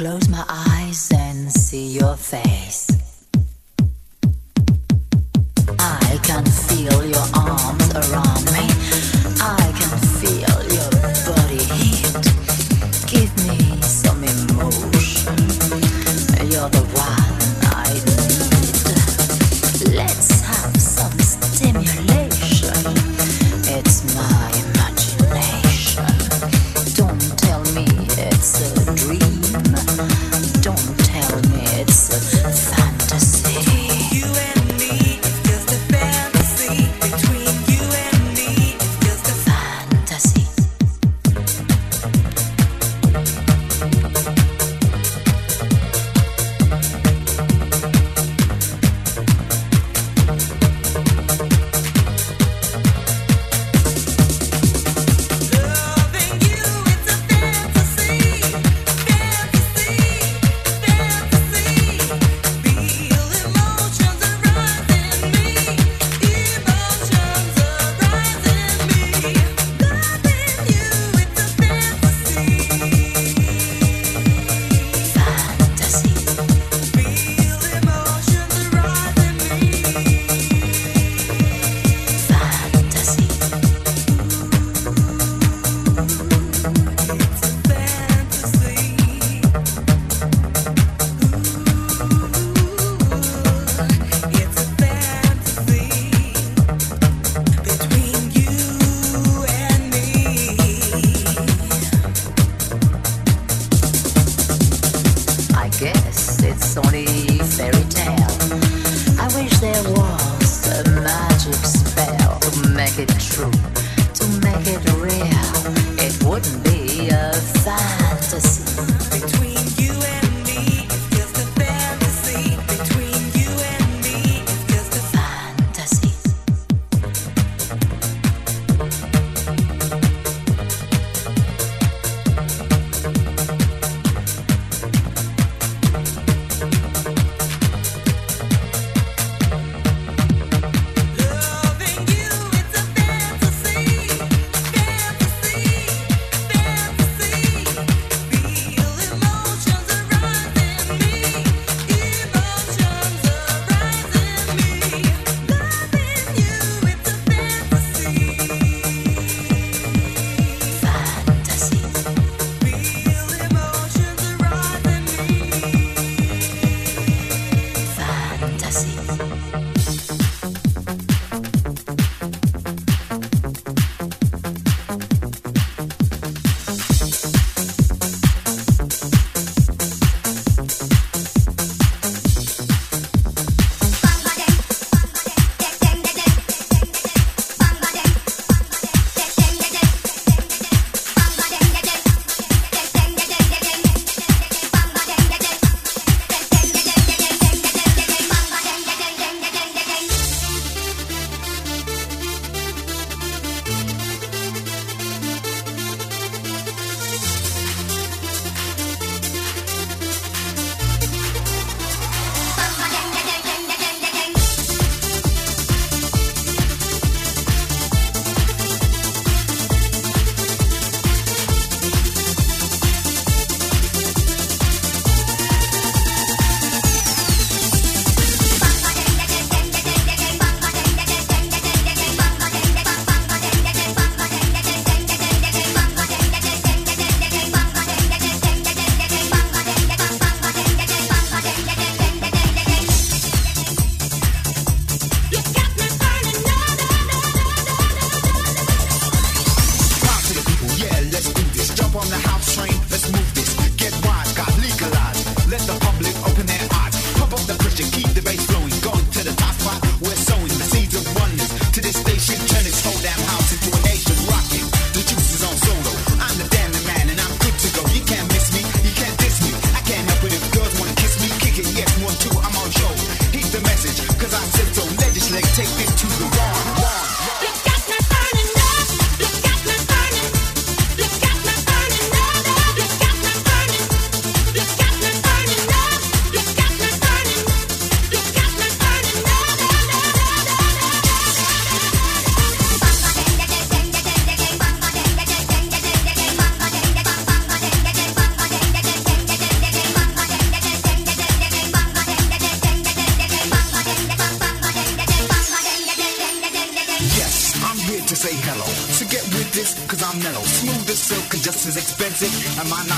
close my eyes and see your face. it true, to make it real, it wouldn't be a sign.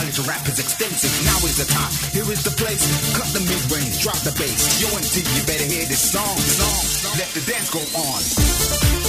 knowledge of rap is extensive. Now is the time. Here is the place. Cut the mid range, drop the bass. Yo, MT, you better hear this song. song. Let the dance go on.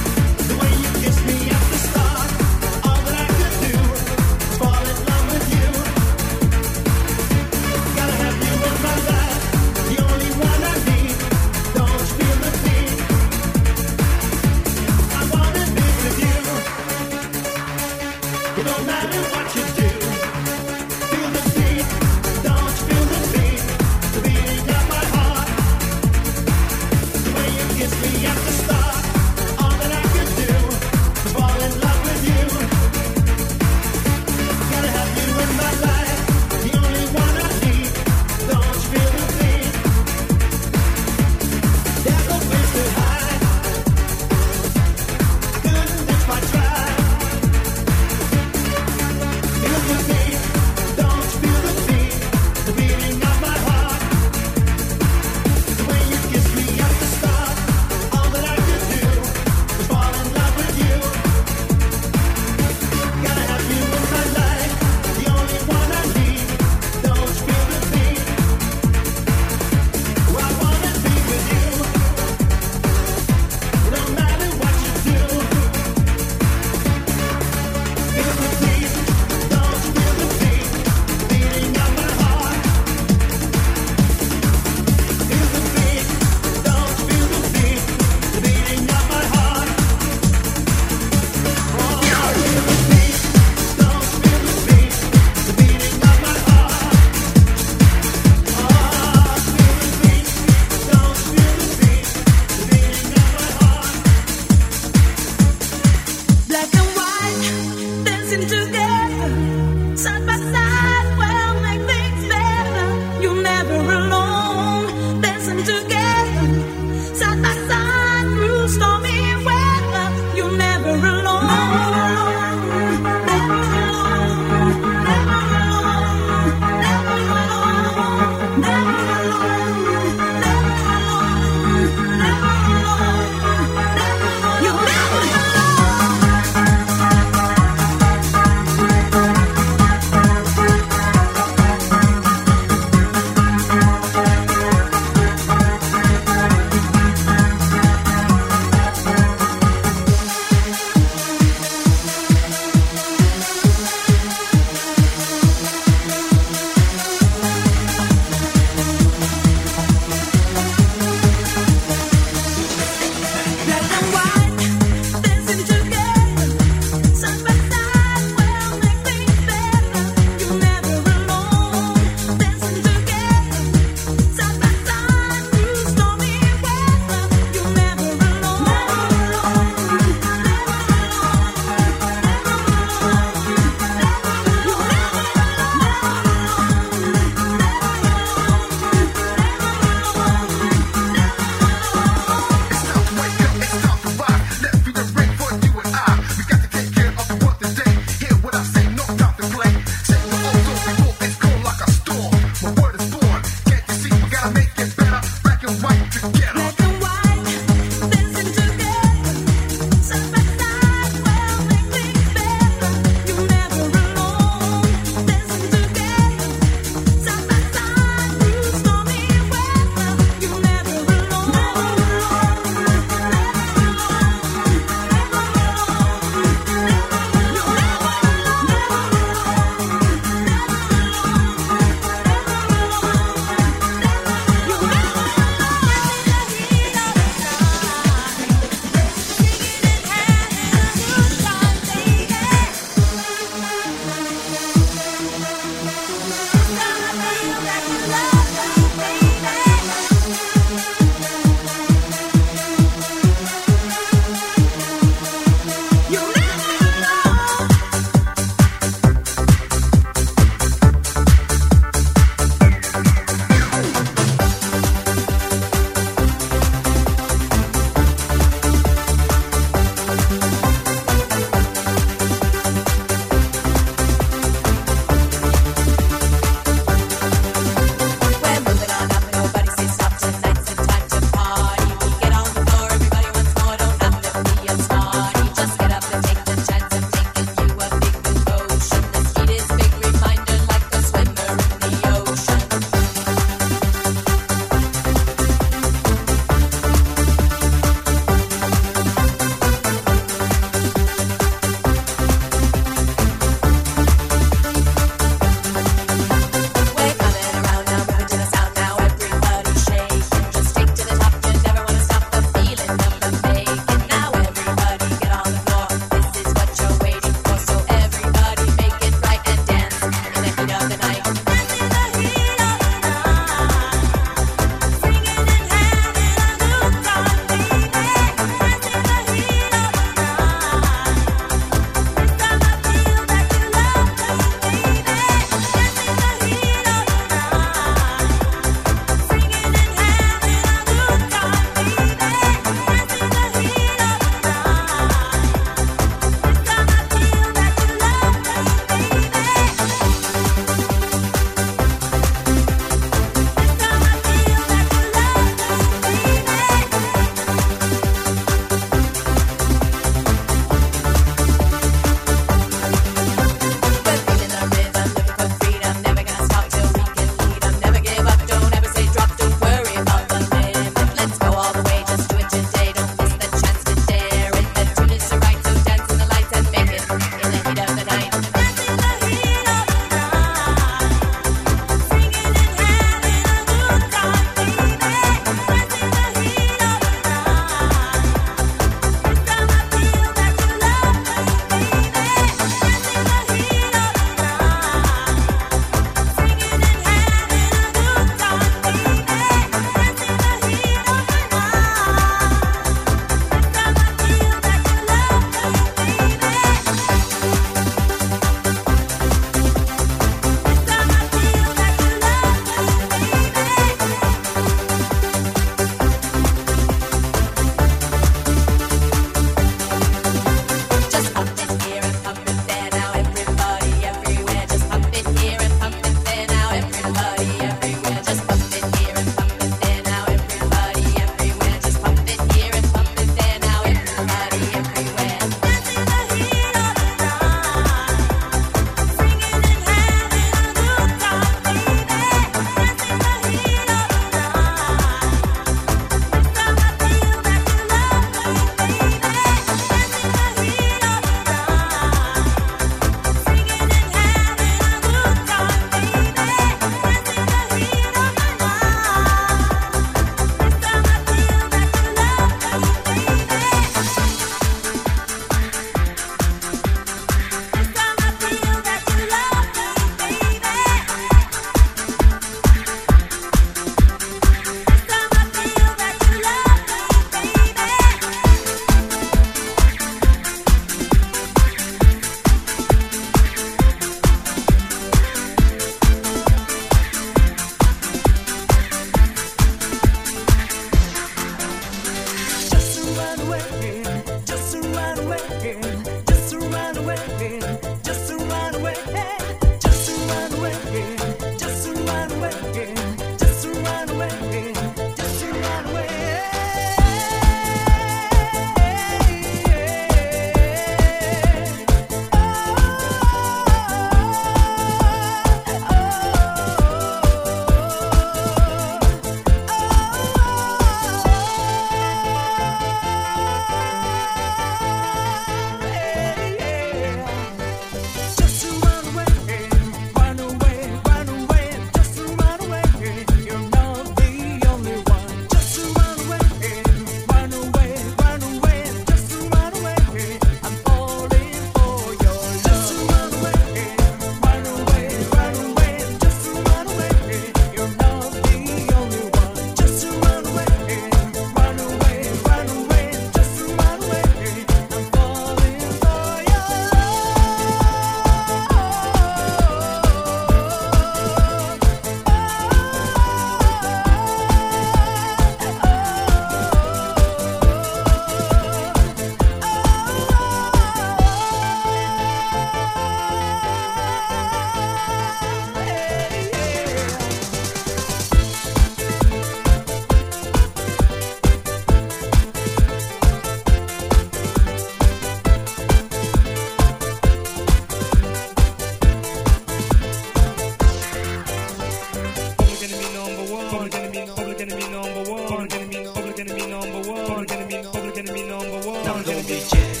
Public enemy, public enemy number one. Public enemy, public enemy number one. Public enemy, public enemy number one. Public enemy,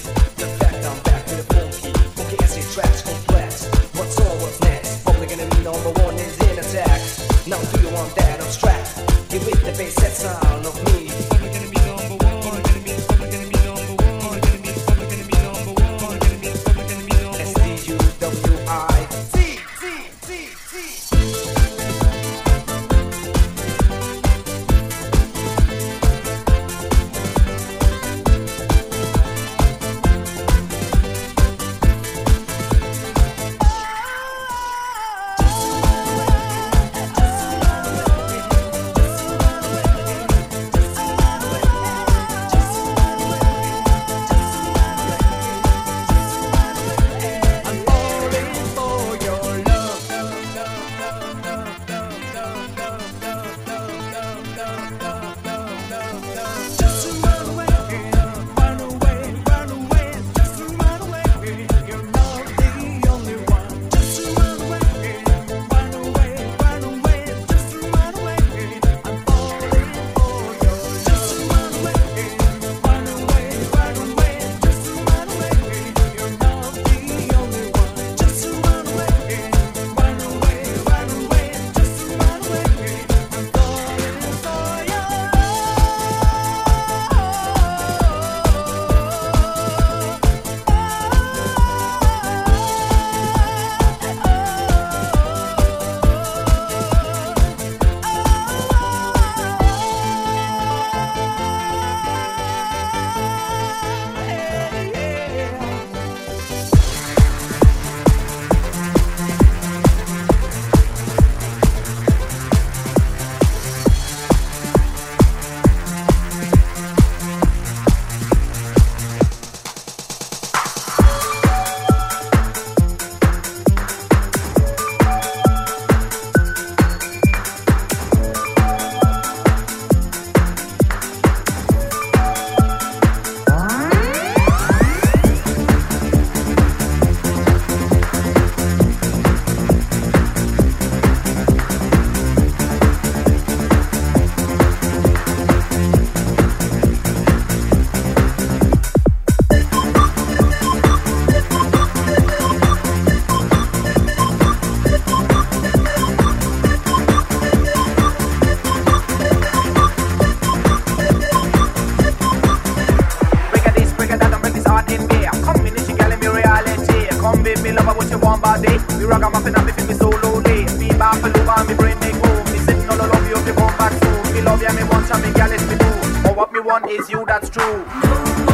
Come in, she girl, me reality. Come with me, love what you want day we rock a muffin and me feel me so lonely. Me back over, love me brain make move. Me sitting all alone, you if you come back too. Me love, you, me want and me girl, it's me do. But what me want is you, that's true.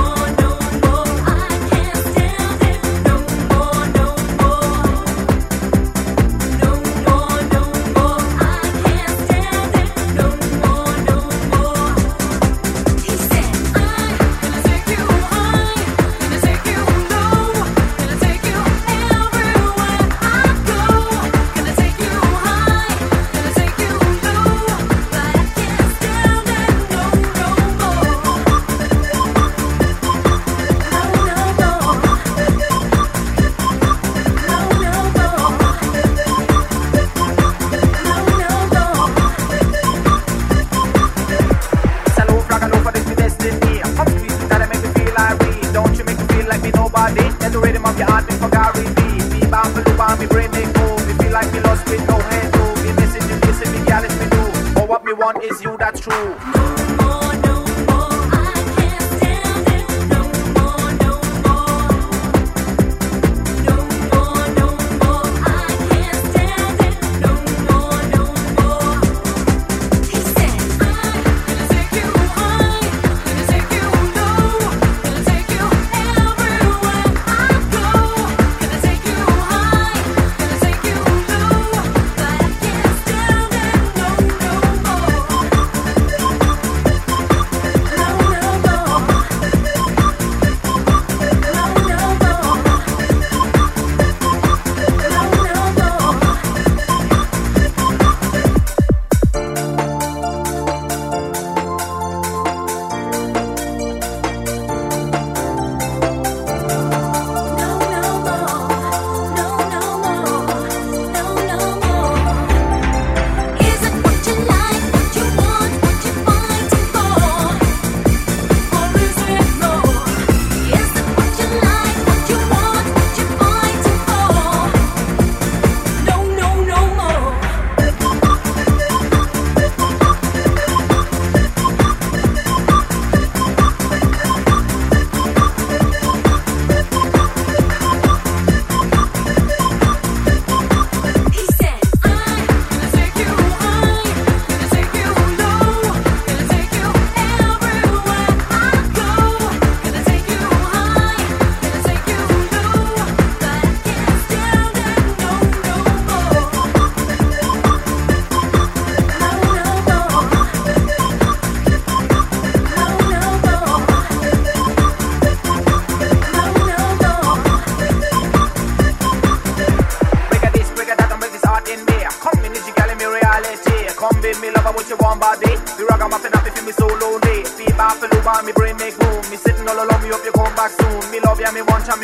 Nobody. Let the rhythm of your heart me for Gary B. Me bound for loop me brain make move. Me feel like me lost with no hand to. Me missing you, missing me, it's me do. But what me want is you, that's true.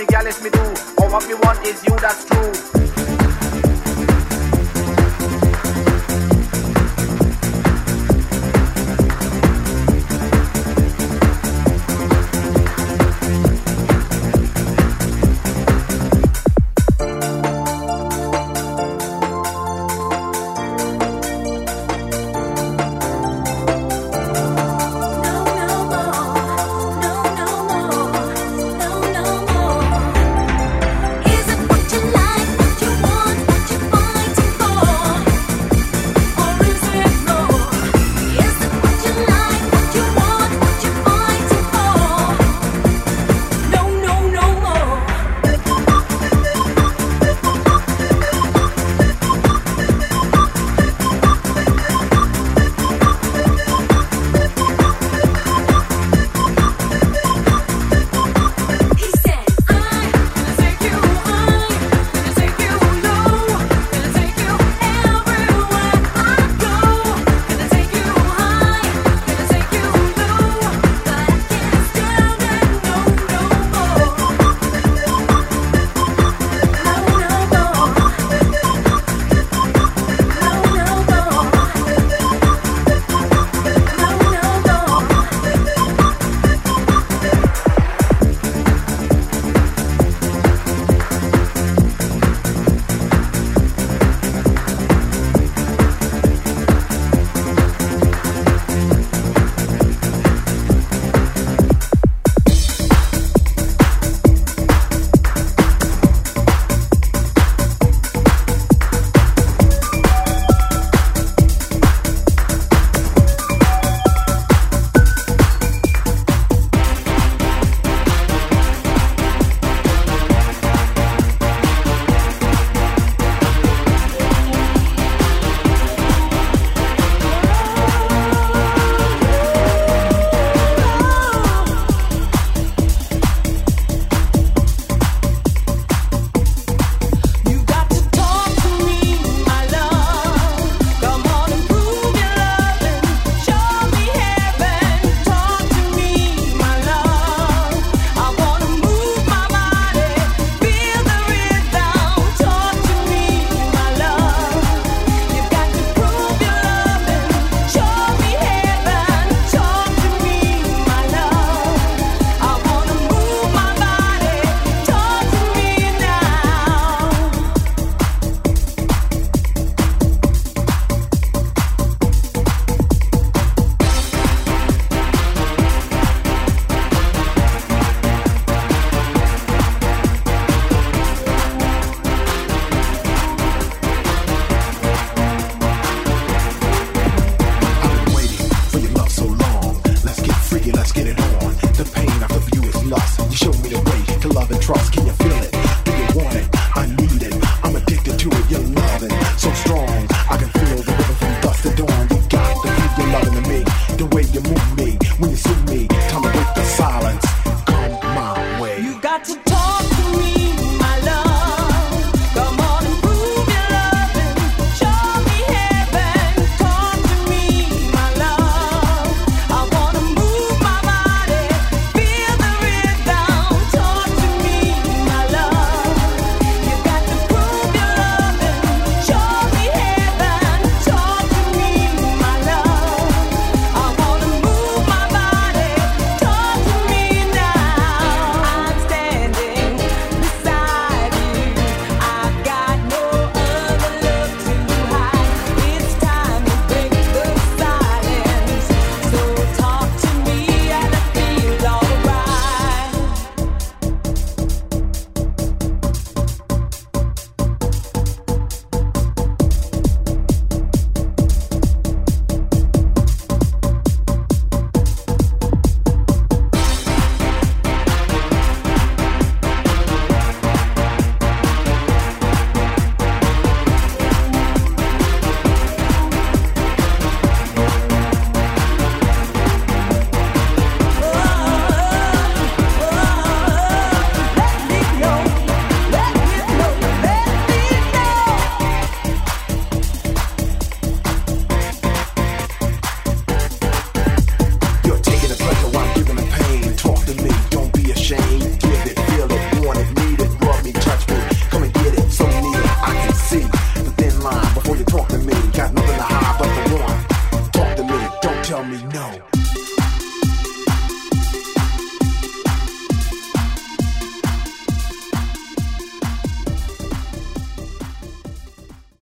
Me gal is me do. But what me want is you, that's true.